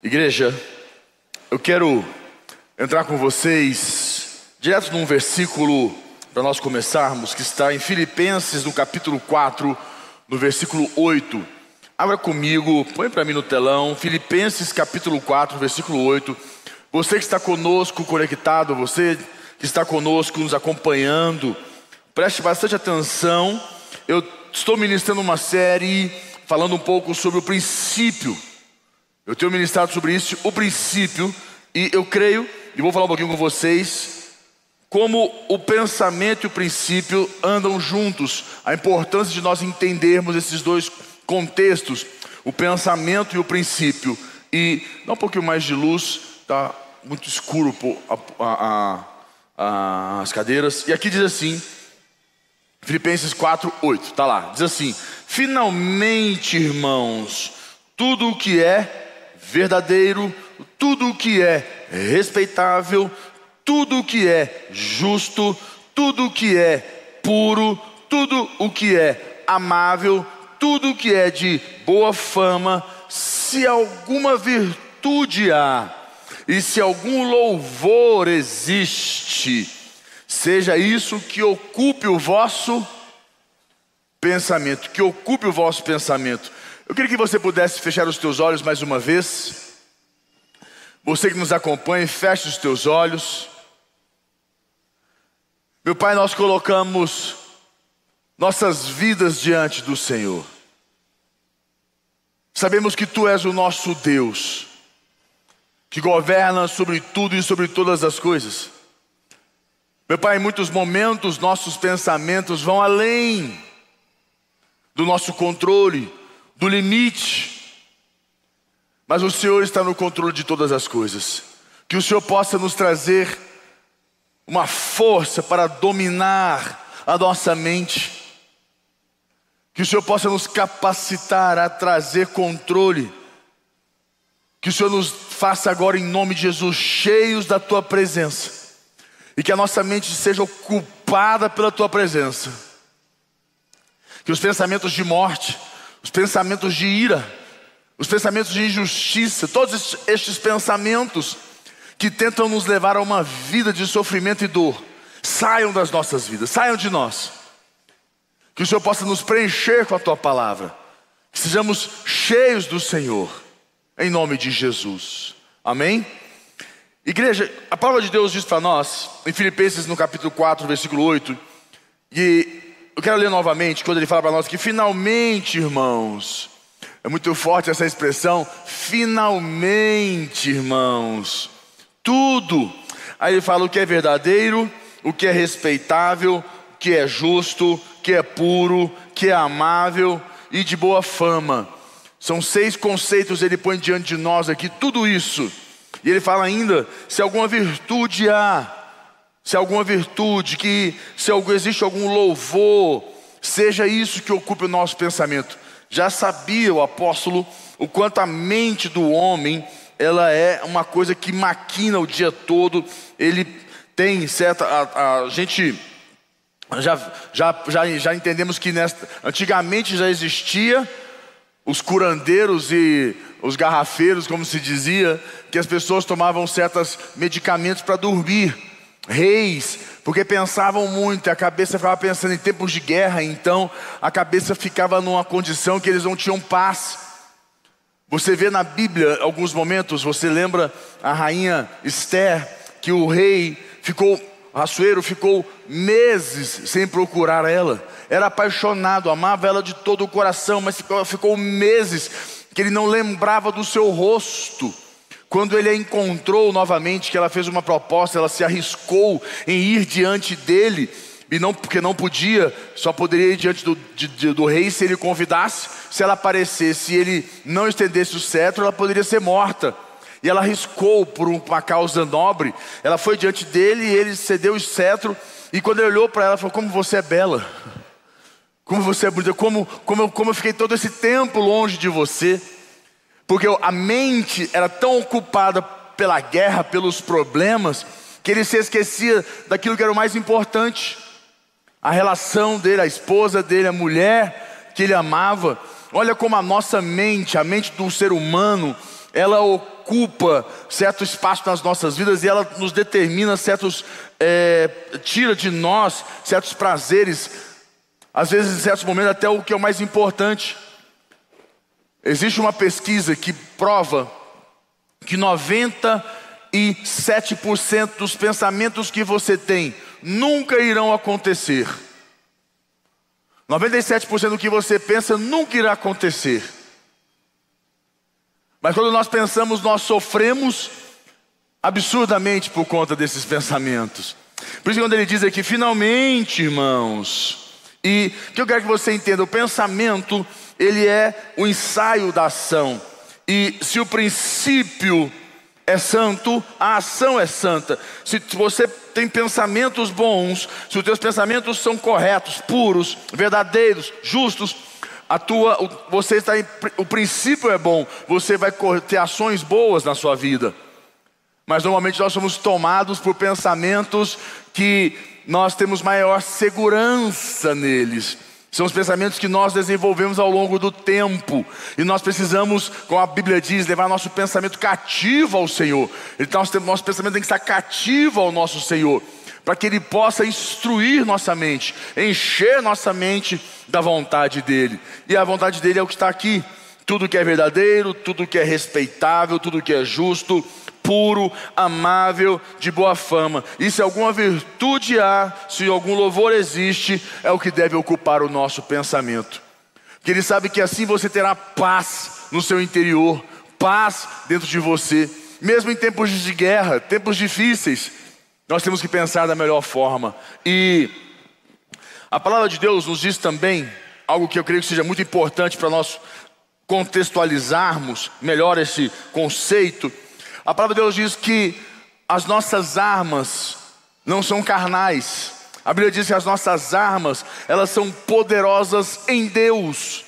Igreja, eu quero entrar com vocês direto num versículo para nós começarmos, que está em Filipenses, no capítulo 4, no versículo 8. Abra comigo, põe para mim no telão, Filipenses capítulo 4, versículo 8. Você que está conosco conectado, você que está conosco nos acompanhando, preste bastante atenção. Eu estou ministrando uma série falando um pouco sobre o princípio eu tenho ministrado sobre isso, o princípio, e eu creio, e vou falar um pouquinho com vocês, como o pensamento e o princípio andam juntos, a importância de nós entendermos esses dois contextos, o pensamento e o princípio. E dá um pouquinho mais de luz, está muito escuro a, a, a, as cadeiras. E aqui diz assim, Filipenses 4, 8, está lá, diz assim: Finalmente, irmãos, tudo o que é verdadeiro, tudo o que é respeitável, tudo o que é justo, tudo o que é puro, tudo o que é amável, tudo o que é de boa fama, se alguma virtude há e se algum louvor existe, seja isso que ocupe o vosso pensamento, que ocupe o vosso pensamento. Eu queria que você pudesse fechar os teus olhos mais uma vez. Você que nos acompanha, feche os teus olhos. Meu Pai, nós colocamos nossas vidas diante do Senhor. Sabemos que Tu és o nosso Deus, que governa sobre tudo e sobre todas as coisas. Meu Pai, em muitos momentos nossos pensamentos vão além do nosso controle, do limite. Mas o Senhor está no controle de todas as coisas. Que o Senhor possa nos trazer uma força para dominar a nossa mente. Que o Senhor possa nos capacitar a trazer controle. Que o Senhor nos faça agora, em nome de Jesus, cheios da tua presença. E que a nossa mente seja ocupada pela tua presença. Que os pensamentos de morte, os pensamentos de ira, os pensamentos de injustiça, todos estes pensamentos que tentam nos levar a uma vida de sofrimento e dor, saiam das nossas vidas, saiam de nós. Que o Senhor possa nos preencher com a tua palavra, que sejamos cheios do Senhor, em nome de Jesus. Amém? Igreja, a palavra de Deus diz para nós, em Filipenses no capítulo 4, versículo 8, e eu quero ler novamente quando ele fala para nós que finalmente, irmãos, é muito forte essa expressão, finalmente, irmãos, tudo. Aí ele fala o que é verdadeiro, o que é respeitável, o que é justo, o que é puro, o que é amável e de boa fama. São seis conceitos ele põe diante de nós aqui, tudo isso. E ele fala ainda: se alguma virtude há, se alguma virtude, que se existe algum louvor, seja isso que ocupe o nosso pensamento. Já sabia o apóstolo o quanto a mente do homem ela é uma coisa que maquina o dia todo. Ele tem certa a, a gente já, já, já, já entendemos que nesta, antigamente já existia os curandeiros e os garrafeiros, como se dizia, que as pessoas tomavam certos medicamentos para dormir reis, porque pensavam muito, a cabeça ficava pensando em tempos de guerra, então a cabeça ficava numa condição que eles não tinham paz. Você vê na Bíblia alguns momentos, você lembra a rainha Esther, que o rei ficou, Rassueiro ficou meses sem procurar ela, era apaixonado, amava ela de todo o coração, mas ficou, ficou meses que ele não lembrava do seu rosto. Quando ele a encontrou novamente, que ela fez uma proposta, ela se arriscou em ir diante dele, e não porque não podia, só poderia ir diante do, de, do rei se ele convidasse. Se ela aparecesse e ele não estendesse o cetro, ela poderia ser morta. E ela arriscou por uma causa nobre. Ela foi diante dele e ele cedeu o cetro. E quando ele olhou para ela, falou: Como você é bela, como você é bonita, como, como, como eu fiquei todo esse tempo longe de você porque a mente era tão ocupada pela guerra, pelos problemas, que ele se esquecia daquilo que era o mais importante: a relação dele, a esposa dele, a mulher que ele amava. Olha como a nossa mente, a mente do ser humano, ela ocupa certo espaço nas nossas vidas e ela nos determina certos, é, tira de nós certos prazeres, às vezes em certos momentos até o que é o mais importante. Existe uma pesquisa que prova que 97% dos pensamentos que você tem nunca irão acontecer. 97% do que você pensa nunca irá acontecer. Mas quando nós pensamos, nós sofremos absurdamente por conta desses pensamentos. Por isso, quando ele diz aqui, finalmente, irmãos, e que eu quero que você entenda, o pensamento, ele é o ensaio da ação. E se o princípio é santo, a ação é santa. Se você tem pensamentos bons, se os teus pensamentos são corretos, puros, verdadeiros, justos, a tua, você está em, o princípio é bom, você vai ter ações boas na sua vida. Mas normalmente nós somos tomados por pensamentos que nós temos maior segurança neles. São os pensamentos que nós desenvolvemos ao longo do tempo. E nós precisamos, como a Bíblia diz, levar nosso pensamento cativo ao Senhor. Então, nosso pensamento tem que estar cativo ao nosso Senhor. Para que Ele possa instruir nossa mente, encher nossa mente da vontade dEle. E a vontade dEle é o que está aqui. Tudo que é verdadeiro, tudo que é respeitável, tudo que é justo, puro, amável, de boa fama. E se alguma virtude há, se algum louvor existe, é o que deve ocupar o nosso pensamento. Porque ele sabe que assim você terá paz no seu interior, paz dentro de você, mesmo em tempos de guerra, tempos difíceis. Nós temos que pensar da melhor forma. E a palavra de Deus nos diz também algo que eu creio que seja muito importante para nós contextualizarmos melhor esse conceito a palavra de Deus diz que as nossas armas não são carnais. A Bíblia diz que as nossas armas, elas são poderosas em Deus.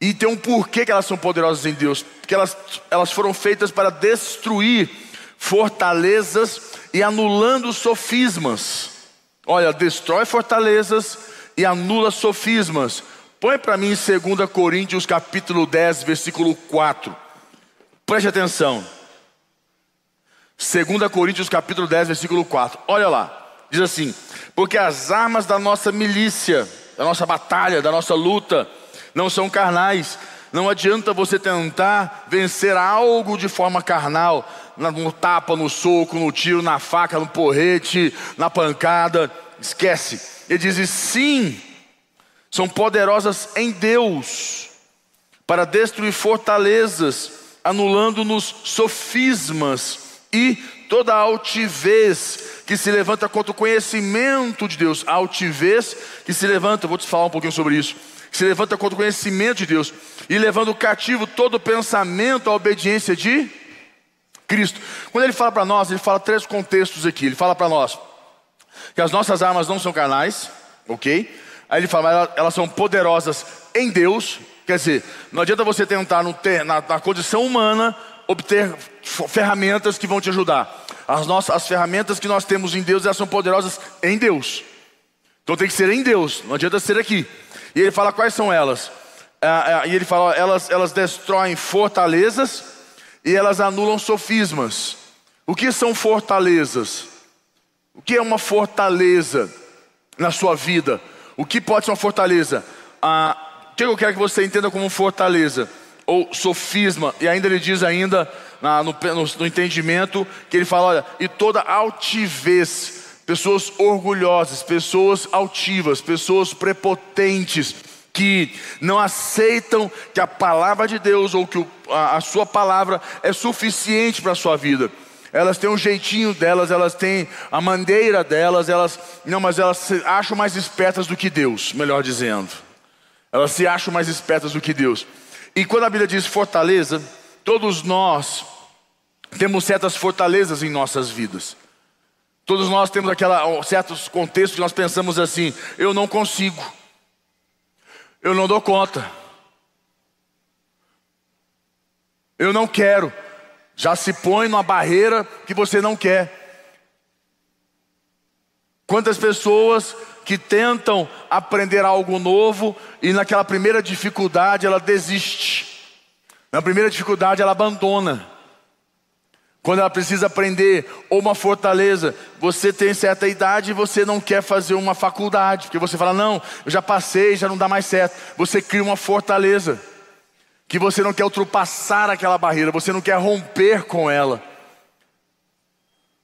E tem um porquê que elas são poderosas em Deus. Porque elas, elas foram feitas para destruir fortalezas e anulando sofismas. Olha, destrói fortalezas e anula sofismas. Põe para mim em 2 Coríntios capítulo 10, versículo 4. Preste atenção. 2 Coríntios capítulo 10, versículo 4. Olha lá. Diz assim: Porque as armas da nossa milícia, da nossa batalha, da nossa luta, não são carnais. Não adianta você tentar vencer algo de forma carnal, no tapa, no soco, no tiro, na faca, no porrete, na pancada. Esquece. Ele diz: sim, são poderosas em Deus para destruir fortalezas, anulando-nos sofismas e toda altivez que se levanta contra o conhecimento de Deus, a altivez que se levanta, vou te falar um pouquinho sobre isso, que se levanta contra o conhecimento de Deus e levando cativo todo pensamento à obediência de Cristo. Quando ele fala para nós, ele fala três contextos aqui. Ele fala para nós que as nossas armas não são carnais, ok? Aí ele fala, elas são poderosas em Deus. Quer dizer, não adianta você tentar ter, na, na condição humana obter ferramentas que vão te ajudar. As, nossas, as ferramentas que nós temos em Deus, elas são poderosas em Deus. Então tem que ser em Deus, não adianta ser aqui. E ele fala quais são elas. Ah, ah, e ele fala, elas, elas destroem fortalezas e elas anulam sofismas. O que são fortalezas? O que é uma fortaleza na sua vida? O que pode ser uma fortaleza? Ah, o que eu quero que você entenda como fortaleza? Ou sofisma, e ainda ele diz ainda na, no, no, no entendimento que ele fala, olha, e toda altivez, pessoas orgulhosas, pessoas altivas, pessoas prepotentes, que não aceitam que a palavra de Deus ou que o, a, a sua palavra é suficiente para a sua vida. Elas têm um jeitinho delas, elas têm a maneira delas, elas não, mas elas se acham mais espertas do que Deus, melhor dizendo. Elas se acham mais espertas do que Deus. E quando a Bíblia diz fortaleza, todos nós temos certas fortalezas em nossas vidas. Todos nós temos aquela, certos contextos que nós pensamos assim: eu não consigo, eu não dou conta, eu não quero. Já se põe numa barreira que você não quer. Quantas pessoas que tentam aprender algo novo e naquela primeira dificuldade ela desiste. Na primeira dificuldade ela abandona. Quando ela precisa aprender ou uma fortaleza, você tem certa idade e você não quer fazer uma faculdade, porque você fala: "Não, eu já passei, já não dá mais certo". Você cria uma fortaleza que você não quer ultrapassar aquela barreira, você não quer romper com ela.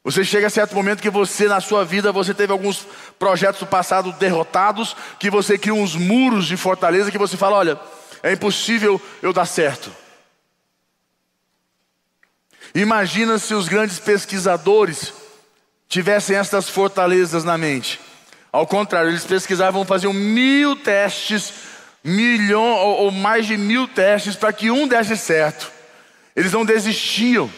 Você chega a certo momento que você na sua vida você teve alguns projetos do passado derrotados, que você cria uns muros de fortaleza que você fala, olha, é impossível eu dar certo. Imagina se os grandes pesquisadores tivessem estas fortalezas na mente. Ao contrário, eles pesquisavam, faziam mil testes, milhão ou, ou mais de mil testes para que um desse certo. Eles não desistiam,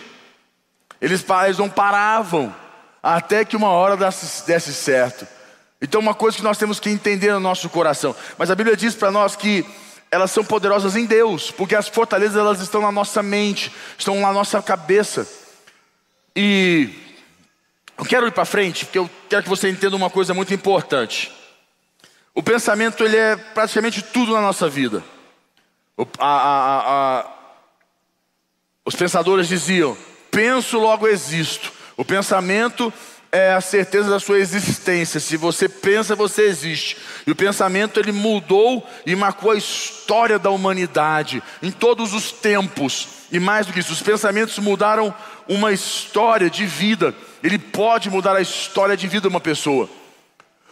eles, não paravam até que uma hora desse, desse certo. Então, uma coisa que nós temos que entender no nosso coração. Mas a Bíblia diz para nós que elas são poderosas em Deus, porque as fortalezas elas estão na nossa mente, estão na nossa cabeça. E eu quero ir para frente, porque eu quero que você entenda uma coisa muito importante. O pensamento ele é praticamente tudo na nossa vida. O, a, a, a, os pensadores diziam: penso, logo existo. O pensamento é a certeza da sua existência. Se você pensa, você existe. E o pensamento ele mudou e marcou a história da humanidade em todos os tempos. E mais do que isso, os pensamentos mudaram uma história de vida. Ele pode mudar a história de vida de uma pessoa.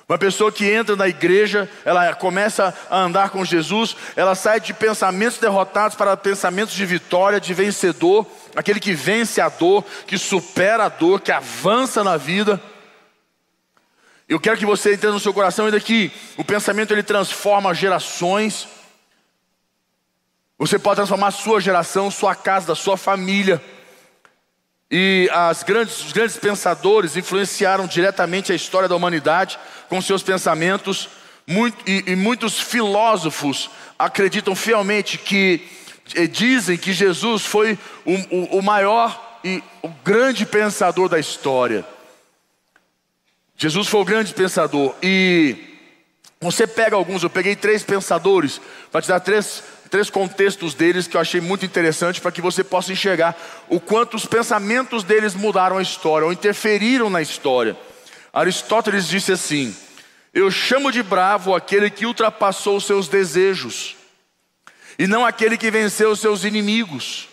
Uma pessoa que entra na igreja, ela começa a andar com Jesus, ela sai de pensamentos derrotados para pensamentos de vitória, de vencedor, aquele que vence a dor, que supera a dor, que avança na vida. Eu quero que você entenda no seu coração ainda que o pensamento ele transforma gerações. Você pode transformar sua geração, sua casa, sua família. E grandes, os grandes pensadores influenciaram diretamente a história da humanidade com seus pensamentos, muito, e, e muitos filósofos acreditam fielmente que eh, dizem que Jesus foi o, o, o maior e o grande pensador da história. Jesus foi o grande pensador e você pega alguns, eu peguei três pensadores para te dar três três contextos deles que eu achei muito interessante para que você possa enxergar o quanto os pensamentos deles mudaram a história ou interferiram na história. Aristóteles disse assim: Eu chamo de bravo aquele que ultrapassou os seus desejos, e não aquele que venceu os seus inimigos,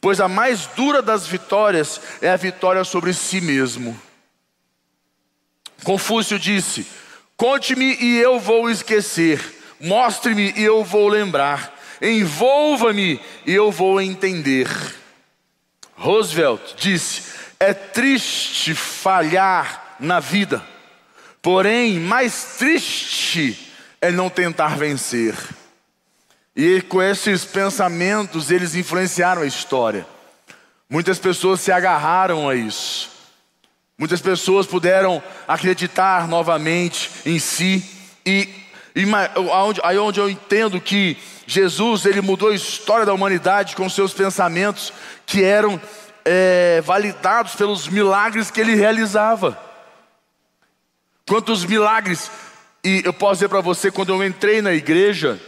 pois a mais dura das vitórias é a vitória sobre si mesmo. Confúcio disse: Conte-me e eu vou esquecer, mostre-me e eu vou lembrar envolva-me e eu vou entender. Roosevelt disse: é triste falhar na vida, porém, mais triste é não tentar vencer. E com esses pensamentos, eles influenciaram a história. Muitas pessoas se agarraram a isso. Muitas pessoas puderam acreditar novamente em si. E, e aí onde eu entendo que Jesus ele mudou a história da humanidade com seus pensamentos que eram é, validados pelos milagres que ele realizava. Quantos milagres! E eu posso dizer para você, quando eu entrei na igreja,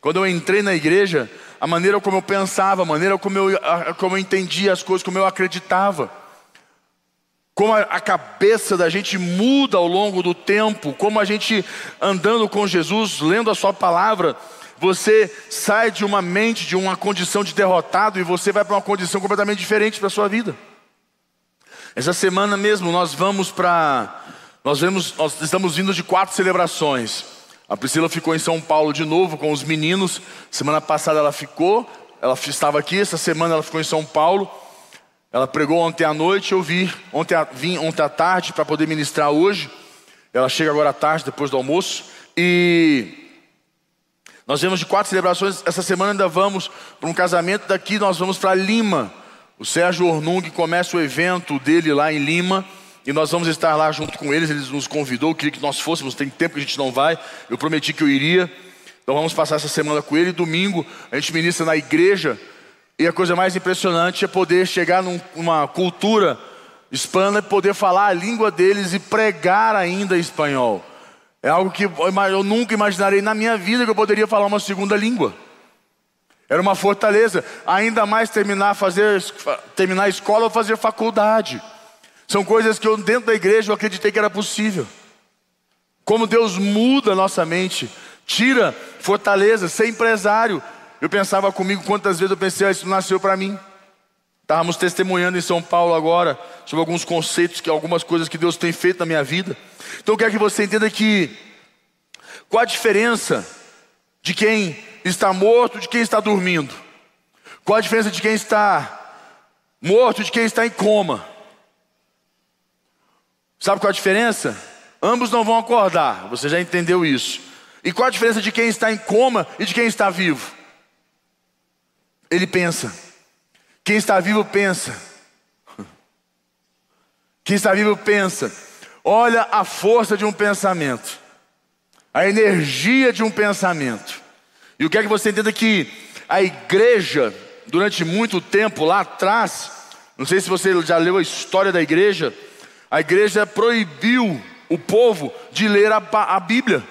quando eu entrei na igreja, a maneira como eu pensava, a maneira como eu, como eu entendia as coisas, como eu acreditava, como a, a cabeça da gente muda ao longo do tempo, como a gente andando com Jesus, lendo a Sua palavra, você sai de uma mente, de uma condição de derrotado e você vai para uma condição completamente diferente para a sua vida. Essa semana mesmo nós vamos para. Nós, nós estamos vindo de quatro celebrações. A Priscila ficou em São Paulo de novo com os meninos. Semana passada ela ficou, ela estava aqui, essa semana ela ficou em São Paulo. Ela pregou ontem à noite, eu vi, ontem, vim ontem à tarde para poder ministrar hoje. Ela chega agora à tarde, depois do almoço. E nós vemos de quatro celebrações, essa semana ainda vamos para um casamento, daqui nós vamos para Lima. O Sérgio Ornung começa o evento dele lá em Lima e nós vamos estar lá junto com eles. Ele nos convidou, queria que nós fôssemos, tem tempo que a gente não vai. Eu prometi que eu iria. Então vamos passar essa semana com ele. Domingo a gente ministra na igreja. E a coisa mais impressionante é poder chegar numa cultura hispana e poder falar a língua deles e pregar ainda espanhol. É algo que eu nunca imaginarei na minha vida que eu poderia falar uma segunda língua. Era uma fortaleza, ainda mais terminar, fazer, terminar a escola ou fazer faculdade. São coisas que eu, dentro da igreja, eu acreditei que era possível. Como Deus muda a nossa mente, tira fortaleza, ser empresário. Eu pensava comigo quantas vezes eu pensei, ah, isso nasceu para mim. Estávamos testemunhando em São Paulo agora sobre alguns conceitos, que algumas coisas que Deus tem feito na minha vida. Então eu quero que você entenda que qual a diferença de quem está morto de quem está dormindo? Qual a diferença de quem está morto de quem está em coma? Sabe qual a diferença? Ambos não vão acordar, você já entendeu isso. E qual a diferença de quem está em coma e de quem está vivo? Ele pensa. Quem está vivo pensa. Quem está vivo pensa. Olha a força de um pensamento, a energia de um pensamento. E o que é que você entenda que a igreja, durante muito tempo lá atrás, não sei se você já leu a história da igreja, a igreja proibiu o povo de ler a, a Bíblia.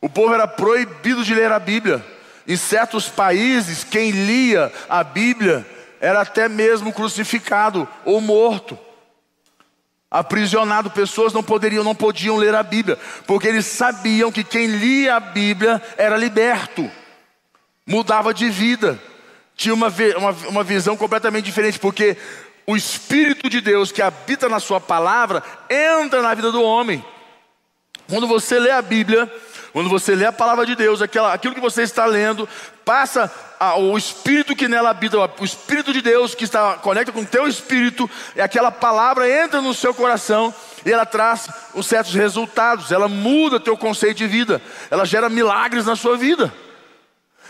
O povo era proibido de ler a Bíblia. Em certos países, quem lia a Bíblia era até mesmo crucificado ou morto. Aprisionado, pessoas não poderiam, não podiam ler a Bíblia, porque eles sabiam que quem lia a Bíblia era liberto, mudava de vida, tinha uma, uma, uma visão completamente diferente, porque o Espírito de Deus que habita na Sua palavra entra na vida do homem. Quando você lê a Bíblia, quando você lê a palavra de Deus, aquela, aquilo que você está lendo, passa a, o Espírito que nela habita, o Espírito de Deus que está conecta com o teu Espírito, e aquela palavra entra no seu coração e ela traz os certos resultados, ela muda o teu conceito de vida, ela gera milagres na sua vida.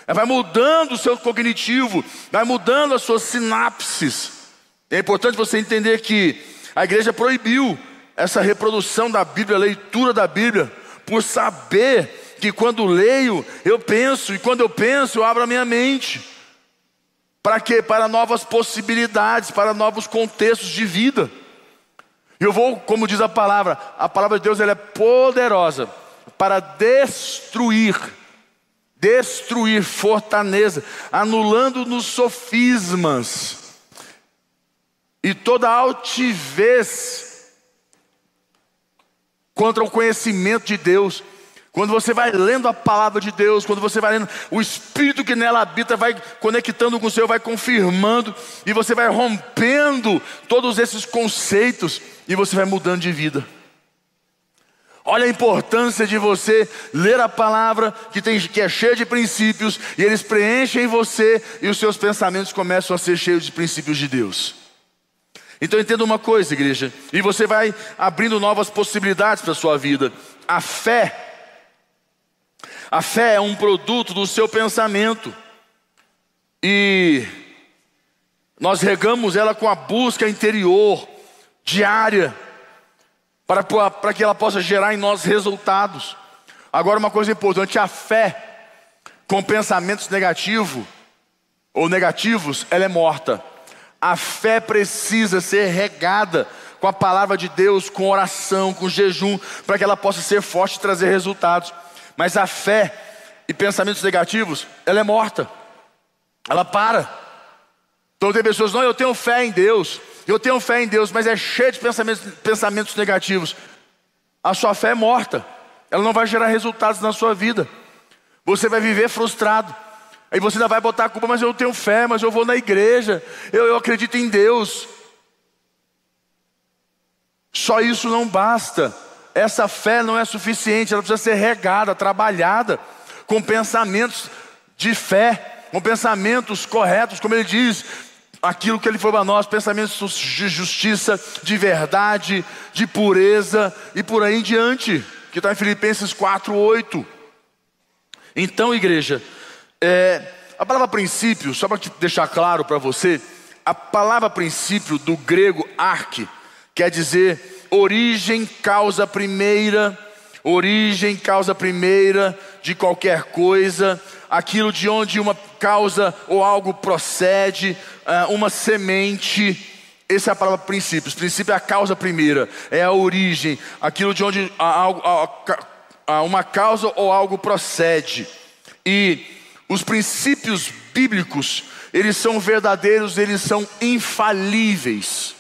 Ela vai mudando o seu cognitivo, vai mudando as suas sinapses. É importante você entender que a igreja proibiu essa reprodução da Bíblia, a leitura da Bíblia, por saber que quando leio, eu penso, e quando eu penso, eu abro a minha mente. Para quê? Para novas possibilidades, para novos contextos de vida. Eu vou, como diz a palavra, a palavra de Deus ela é poderosa para destruir, destruir fortaleza, anulando nos sofismas e toda altivez contra o conhecimento de Deus. Quando você vai lendo a palavra de Deus, quando você vai lendo, o Espírito que nela habita vai conectando com o Senhor, vai confirmando, e você vai rompendo todos esses conceitos, e você vai mudando de vida. Olha a importância de você ler a palavra que, tem, que é cheia de princípios, e eles preenchem você, e os seus pensamentos começam a ser cheios de princípios de Deus. Então entenda uma coisa, igreja, e você vai abrindo novas possibilidades para a sua vida. A fé, a fé é um produto do seu pensamento. E nós regamos ela com a busca interior, diária, para, para que ela possa gerar em nós resultados. Agora, uma coisa importante: a fé com pensamentos negativos ou negativos, ela é morta. A fé precisa ser regada com a palavra de Deus, com oração, com jejum, para que ela possa ser forte e trazer resultados. Mas a fé e pensamentos negativos, ela é morta. Ela para. Então tem pessoas, não, eu tenho fé em Deus, eu tenho fé em Deus, mas é cheio de pensamentos, pensamentos negativos. A sua fé é morta. Ela não vai gerar resultados na sua vida. Você vai viver frustrado. Aí você ainda vai botar a culpa, mas eu tenho fé, mas eu vou na igreja, eu, eu acredito em Deus. Só isso não basta. Essa fé não é suficiente, ela precisa ser regada, trabalhada, com pensamentos de fé, com pensamentos corretos, como ele diz, aquilo que ele foi para nós, pensamentos de justiça, de verdade, de pureza e por aí em diante, que está em Filipenses 4, 8. Então, igreja, é, a palavra princípio, só para deixar claro para você, a palavra princípio do grego arque quer dizer origem, causa primeira, origem, causa primeira de qualquer coisa, aquilo de onde uma causa ou algo procede, é, uma semente. Essa é a palavra princípio. Princípio é a causa primeira, é a origem, aquilo de onde uma causa ou algo procede. E os princípios bíblicos, eles são verdadeiros, eles são infalíveis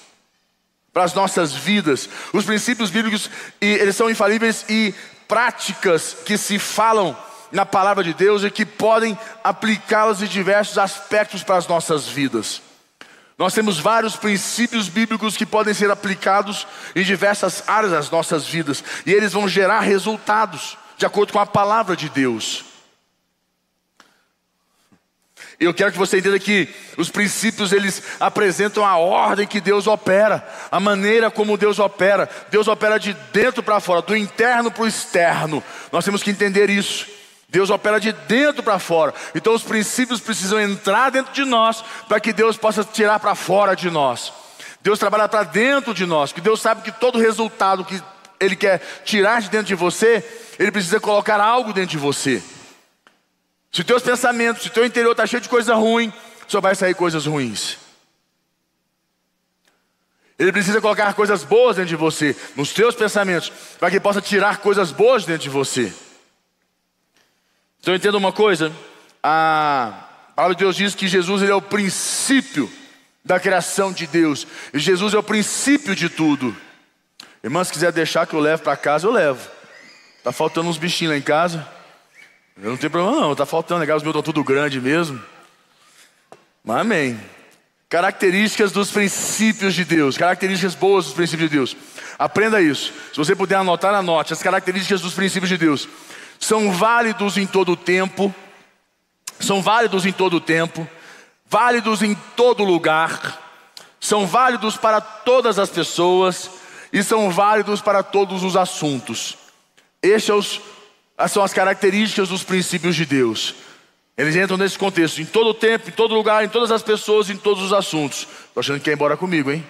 para as nossas vidas. Os princípios bíblicos, eles são infalíveis e práticas que se falam na palavra de Deus e que podem aplicá-las em diversos aspectos para as nossas vidas. Nós temos vários princípios bíblicos que podem ser aplicados em diversas áreas das nossas vidas e eles vão gerar resultados de acordo com a palavra de Deus. Eu quero que você entenda que os princípios eles apresentam a ordem que Deus opera, a maneira como Deus opera. Deus opera de dentro para fora, do interno para o externo. Nós temos que entender isso. Deus opera de dentro para fora. Então os princípios precisam entrar dentro de nós para que Deus possa tirar para fora de nós. Deus trabalha para dentro de nós, que Deus sabe que todo resultado que Ele quer tirar de dentro de você, Ele precisa colocar algo dentro de você. Se teus pensamentos, se teu interior está cheio de coisa ruim, só vai sair coisas ruins. Ele precisa colocar coisas boas dentro de você, nos teus pensamentos, para que possa tirar coisas boas dentro de você. Então entenda uma coisa, a palavra de Deus diz que Jesus ele é o princípio da criação de Deus. E Jesus é o princípio de tudo. Irmã, se quiser deixar que eu leve para casa, eu levo. Tá faltando uns bichinhos lá em casa. Eu não tenho problema não, tá faltando, legal, os meus estão tudo grande mesmo. Mas amém. Características dos princípios de Deus, características boas dos princípios de Deus. Aprenda isso. Se você puder anotar, anote. As características dos princípios de Deus são válidos em todo o tempo, são válidos em todo o tempo, válidos em todo lugar, são válidos para todas as pessoas e são válidos para todos os assuntos. Estes são os são as características dos princípios de Deus. Eles entram nesse contexto, em todo tempo, em todo lugar, em todas as pessoas, em todos os assuntos. Estou achando que quer ir embora comigo, hein?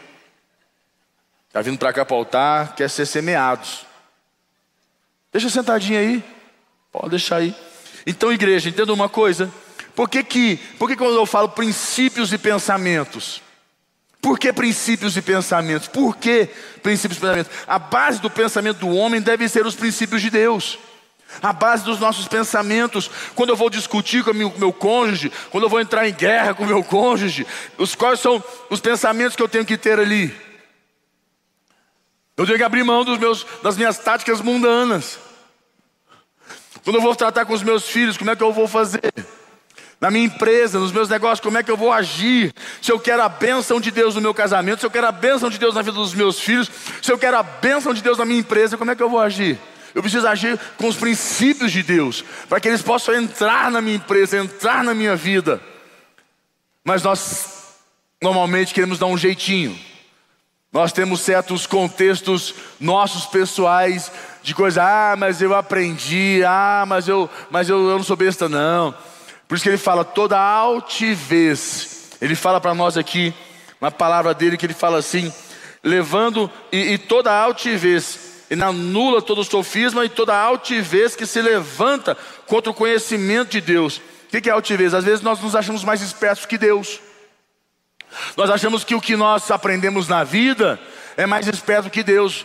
Está vindo para cá para altar, quer ser semeados. Deixa sentadinho aí. Pode deixar aí. Então, igreja, entenda uma coisa. Por que, que, por que quando eu falo princípios e pensamentos? Por que princípios e pensamentos? Por que princípios e pensamentos? A base do pensamento do homem deve ser os princípios de Deus a base dos nossos pensamentos. Quando eu vou discutir com o meu, meu cônjuge, quando eu vou entrar em guerra com o meu cônjuge, os quais são os pensamentos que eu tenho que ter ali? Eu tenho que abrir mão dos meus, das minhas táticas mundanas. Quando eu vou tratar com os meus filhos, como é que eu vou fazer? Na minha empresa, nos meus negócios, como é que eu vou agir? Se eu quero a bênção de Deus no meu casamento, se eu quero a bênção de Deus na vida dos meus filhos, se eu quero a bênção de Deus na minha empresa, como é que eu vou agir? Eu preciso agir com os princípios de Deus, para que eles possam entrar na minha empresa, entrar na minha vida. Mas nós normalmente queremos dar um jeitinho. Nós temos certos contextos nossos pessoais de coisa, ah, mas eu aprendi, ah, mas eu, mas eu, eu não sou besta não. Por isso que ele fala toda altivez. Ele fala para nós aqui, uma palavra dele que ele fala assim, levando e, e toda altivez ele anula todo o sofisma e toda a altivez que se levanta contra o conhecimento de Deus. O que é altivez? Às vezes nós nos achamos mais espertos que Deus. Nós achamos que o que nós aprendemos na vida é mais esperto que Deus,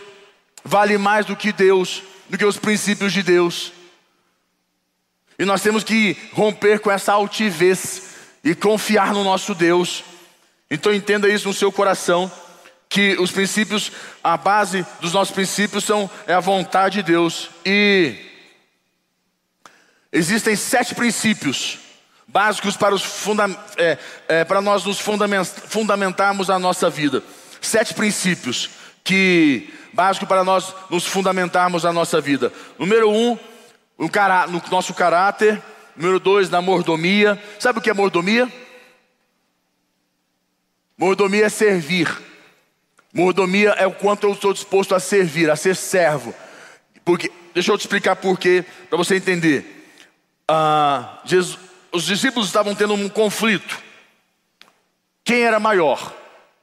vale mais do que Deus, do que os princípios de Deus. E nós temos que romper com essa altivez e confiar no nosso Deus. Então entenda isso no seu coração que os princípios, a base dos nossos princípios são é a vontade de Deus. E existem sete princípios básicos para, os funda é, é, para nós nos fundamentarmos a nossa vida. Sete princípios que básicos para nós nos fundamentarmos a nossa vida. Número um, no, cará no nosso caráter. Número dois, na mordomia. Sabe o que é mordomia? Mordomia é servir. Mordomia é o quanto eu estou disposto a servir, a ser servo. Porque, deixa eu te explicar por quê, para você entender. Ah, Jesus, os discípulos estavam tendo um conflito. Quem era maior?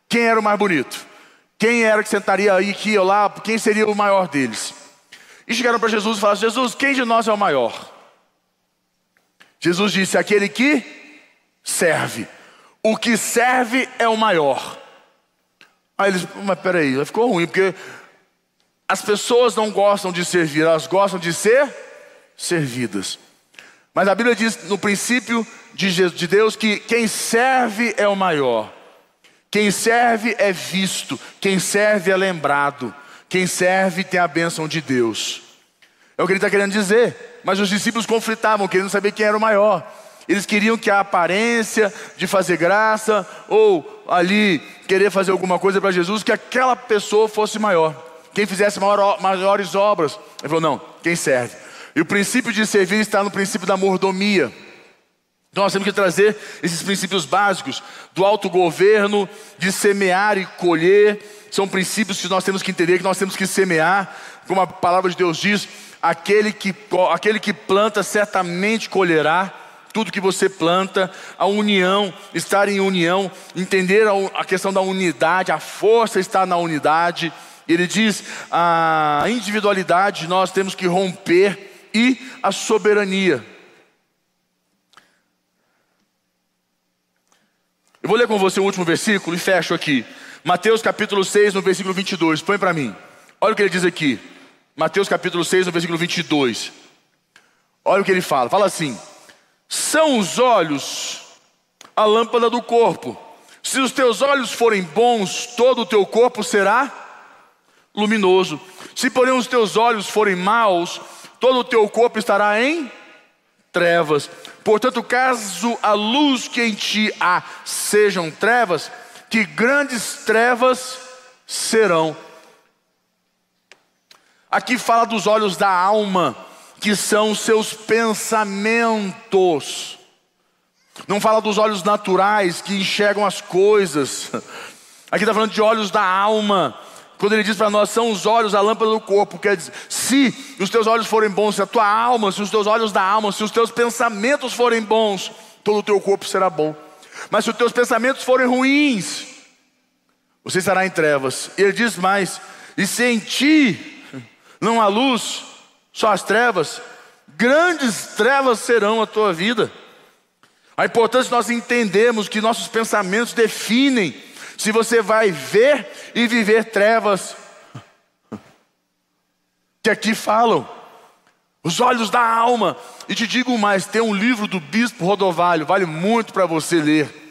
Quem era o mais bonito? Quem era que sentaria aí, que ia lá? Quem seria o maior deles? E chegaram para Jesus e falaram: Jesus, quem de nós é o maior? Jesus disse: aquele que serve. O que serve é o maior. Aí eles, mas peraí, ficou ruim, porque as pessoas não gostam de servir, elas gostam de ser servidas. Mas a Bíblia diz no princípio de Deus que quem serve é o maior. Quem serve é visto, quem serve é lembrado, quem serve tem a bênção de Deus. É o que ele está querendo dizer. Mas os discípulos conflitavam, querendo saber quem era o maior. Eles queriam que a aparência de fazer graça ou ali querer fazer alguma coisa para Jesus, que aquela pessoa fosse maior. Quem fizesse maior, maiores obras. Ele falou: não, quem serve. E o princípio de servir está no princípio da mordomia. Então nós temos que trazer esses princípios básicos do autogoverno, de semear e colher. São princípios que nós temos que entender, que nós temos que semear, como a palavra de Deus diz: aquele que, aquele que planta certamente colherá tudo que você planta, a união, estar em união, entender a, questão da unidade, a força está na unidade. Ele diz: a individualidade nós temos que romper e a soberania. Eu vou ler com você o último versículo e fecho aqui. Mateus capítulo 6, no versículo 22. Põe para mim. Olha o que ele diz aqui. Mateus capítulo 6, no versículo 22. Olha o que ele fala. Fala assim: São os olhos a lâmpada do corpo. Se os teus olhos forem bons, todo o teu corpo será luminoso. Se porém os teus olhos forem maus, todo o teu corpo estará em trevas. Portanto, caso a luz que em ti há sejam trevas, que grandes trevas serão. Aqui fala dos olhos da alma, que são seus pensamentos. Não fala dos olhos naturais que enxergam as coisas. Aqui está falando de olhos da alma, quando ele diz para nós, são os olhos a lâmpada do corpo, quer dizer, se os teus olhos forem bons, se a tua alma, se os teus olhos da alma, se os teus pensamentos forem bons, todo o teu corpo será bom. Mas se os teus pensamentos forem ruins, você estará em trevas. E ele diz mais: e se em ti não há luz, só as trevas, grandes trevas serão a tua vida. A importância de nós entendermos que nossos pensamentos definem se você vai ver e viver trevas, que aqui falam, os olhos da alma. E te digo mais: tem um livro do Bispo Rodovalho, vale muito para você ler.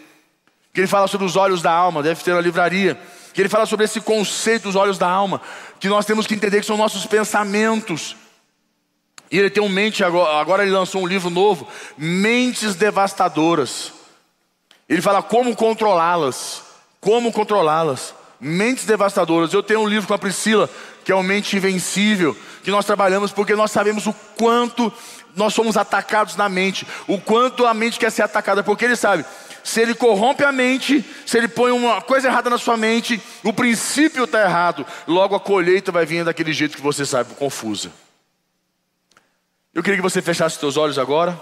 Que ele fala sobre os olhos da alma, deve ter na livraria. Que ele fala sobre esse conceito dos olhos da alma, que nós temos que entender que são nossos pensamentos. E ele tem um mente agora, agora ele lançou um livro novo, Mentes Devastadoras. Ele fala como controlá-las. Como controlá-las? Mentes devastadoras. Eu tenho um livro com a Priscila, que é o Mente Invencível, que nós trabalhamos porque nós sabemos o quanto nós somos atacados na mente, o quanto a mente quer ser atacada, porque ele sabe, se ele corrompe a mente, se ele põe uma coisa errada na sua mente, o princípio está errado, logo a colheita vai vir daquele jeito que você sabe, confusa. Eu queria que você fechasse seus olhos agora.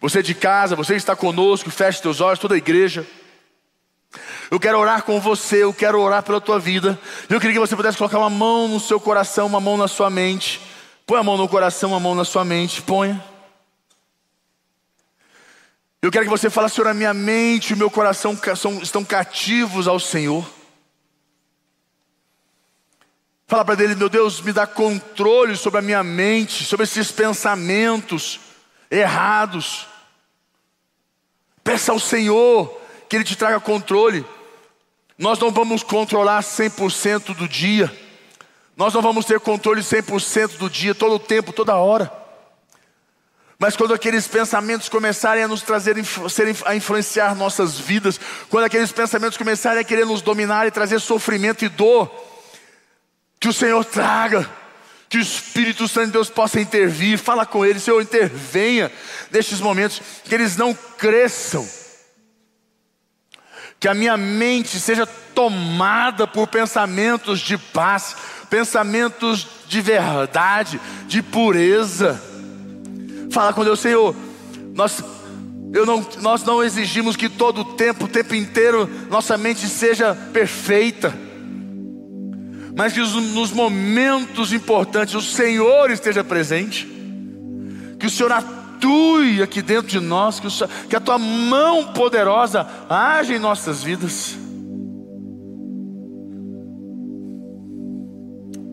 Você de casa, você está conosco, feche seus olhos, toda a igreja. Eu quero orar com você, eu quero orar pela tua vida. Eu queria que você pudesse colocar uma mão no seu coração, uma mão na sua mente. Põe a mão no coração, uma mão na sua mente. Ponha. Eu quero que você fale, Senhor, a minha mente e o meu coração estão cativos ao Senhor. Fala para ele, meu Deus, me dá controle sobre a minha mente, sobre esses pensamentos errados. Peça ao Senhor que Ele te traga controle. Nós não vamos controlar 100% do dia. Nós não vamos ter controle 100% do dia, todo o tempo, toda hora. Mas quando aqueles pensamentos começarem a nos trazer, a influenciar nossas vidas, quando aqueles pensamentos começarem a querer nos dominar e trazer sofrimento e dor, que o Senhor traga, que o Espírito Santo de Deus possa intervir, fala com Ele, Senhor, intervenha nestes momentos, que eles não cresçam que a minha mente seja tomada por pensamentos de paz, pensamentos de verdade, de pureza. Fala com Deus, Senhor, nós, não, nós não exigimos que todo o tempo, o tempo inteiro, nossa mente seja perfeita, mas que nos momentos importantes o Senhor esteja presente, que o Senhor atue aqui dentro de nós, que, o, que a tua mão poderosa age em nossas vidas.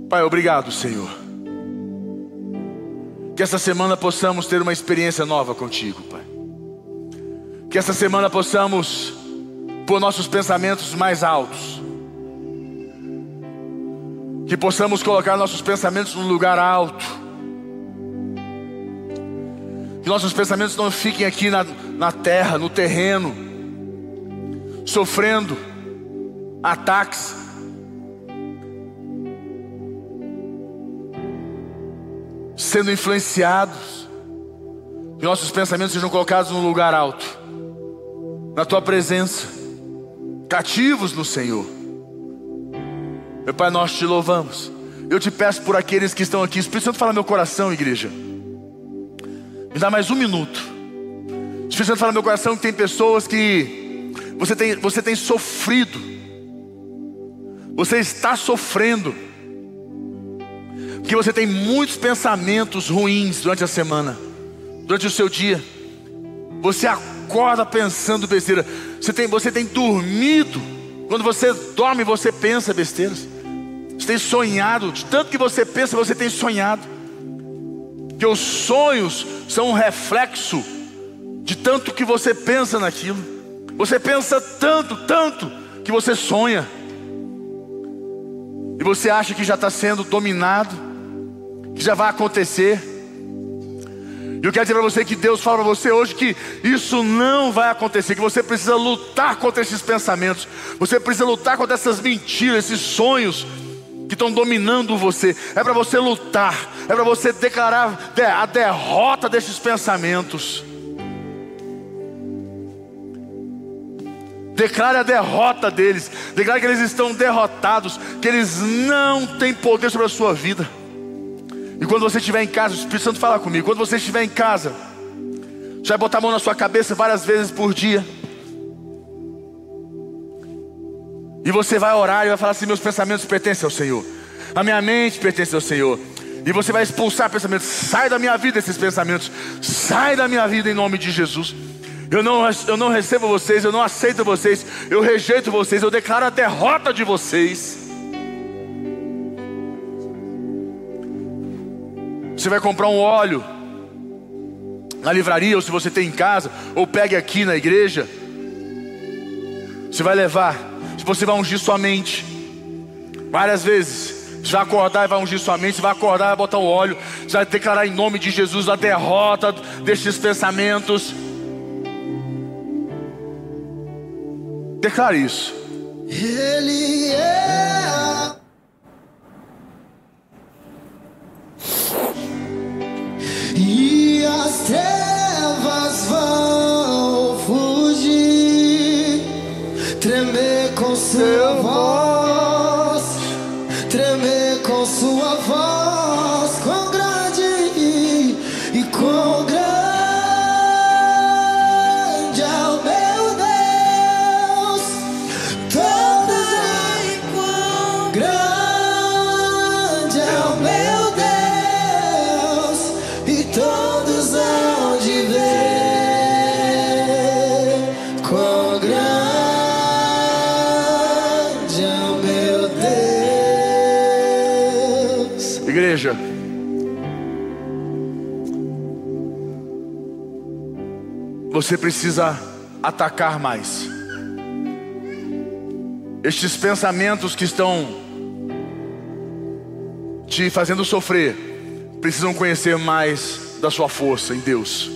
Pai, obrigado, Senhor. Que essa semana possamos ter uma experiência nova contigo, Pai. Que essa semana possamos pôr nossos pensamentos mais altos. Que possamos colocar nossos pensamentos num lugar alto. Que nossos pensamentos não fiquem aqui na, na terra, no terreno, sofrendo ataques. Sendo influenciados, que nossos pensamentos sejam colocados num lugar alto, na tua presença, cativos no Senhor. Meu Pai, nós te louvamos. Eu te peço por aqueles que estão aqui. Espírito Santo, fala meu coração, igreja. Me dá mais um minuto. Espírito Santo, fala meu coração que tem pessoas que você tem, você tem sofrido. Você está sofrendo. Porque você tem muitos pensamentos ruins durante a semana, durante o seu dia. Você acorda pensando besteira. Você tem, você tem dormido. Quando você dorme, você pensa besteiras. Você tem sonhado, de tanto que você pensa, você tem sonhado. Que os sonhos são um reflexo de tanto que você pensa naquilo. Você pensa tanto, tanto, que você sonha. E você acha que já está sendo dominado, que já vai acontecer. E eu quero dizer para você que Deus fala para você hoje que isso não vai acontecer, que você precisa lutar contra esses pensamentos, você precisa lutar contra essas mentiras, esses sonhos que estão dominando você. É para você lutar, é para você declarar a derrota desses pensamentos. Declare a derrota deles, declare que eles estão derrotados, que eles não têm poder sobre a sua vida. E quando você estiver em casa, o Espírito Santo fala comigo. Quando você estiver em casa, você vai botar a mão na sua cabeça várias vezes por dia. E você vai orar e vai falar assim: meus pensamentos pertencem ao Senhor, a minha mente pertence ao Senhor. E você vai expulsar pensamentos, sai da minha vida esses pensamentos, sai da minha vida em nome de Jesus. Eu não, eu não recebo vocês, eu não aceito vocês, eu rejeito vocês, eu declaro a derrota de vocês. Você vai comprar um óleo na livraria, ou se você tem em casa, ou pegue aqui na igreja. Você vai levar você vai ungir sua mente. Várias vezes. Você vai acordar e vai ungir sua mente. Você vai acordar e vai botar o óleo. Você vai declarar em nome de Jesus a derrota destes pensamentos. Declare isso. Ele é. E as trevas vão tremer com sua Você precisa atacar mais. Estes pensamentos que estão te fazendo sofrer, precisam conhecer mais da sua força em Deus.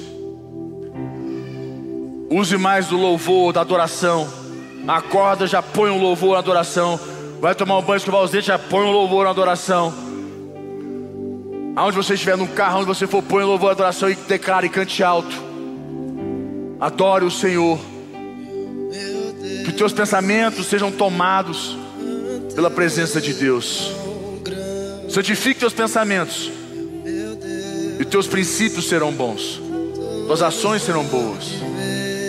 Use mais do louvor, da adoração. Acorda, já põe um louvor na adoração. Vai tomar um banho, escovar os dentes, já põe um louvor na adoração. Aonde você estiver no carro, onde você for, põe louvor, adoração e declare e cante alto. Adore o Senhor. Que teus pensamentos sejam tomados pela presença de Deus. Santifique teus pensamentos. E teus princípios serão bons. Tuas ações serão boas.